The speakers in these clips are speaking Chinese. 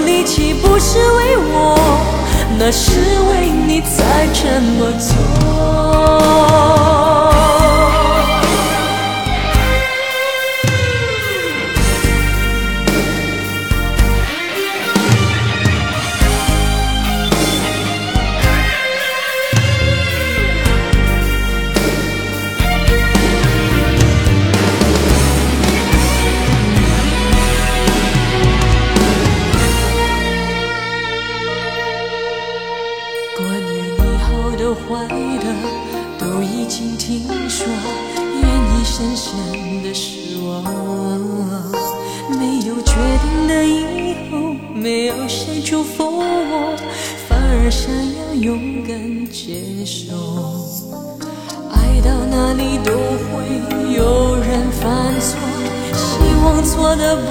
力岂，不是为我。那是为你才这么做。的坏的都已经听说，愿意深深的是我。没有决定的以后，没有谁祝福我，反而想要勇敢接受。爱到哪里都会有人犯错，希望错的不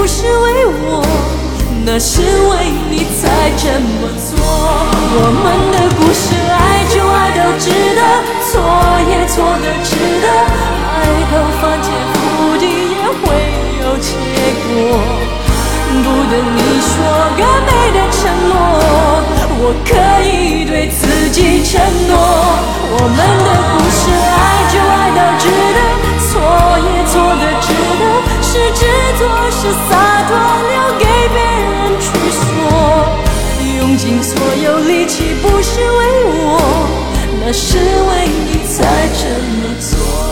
不是为我，那是为你才这么做。我们的故事，爱就爱到值得，错也错的值得，爱到翻天覆地也会有结果。不等你说个美的承诺，我可以对自己承诺。我们的故事，爱岂，不是为我，那是为你才这么做。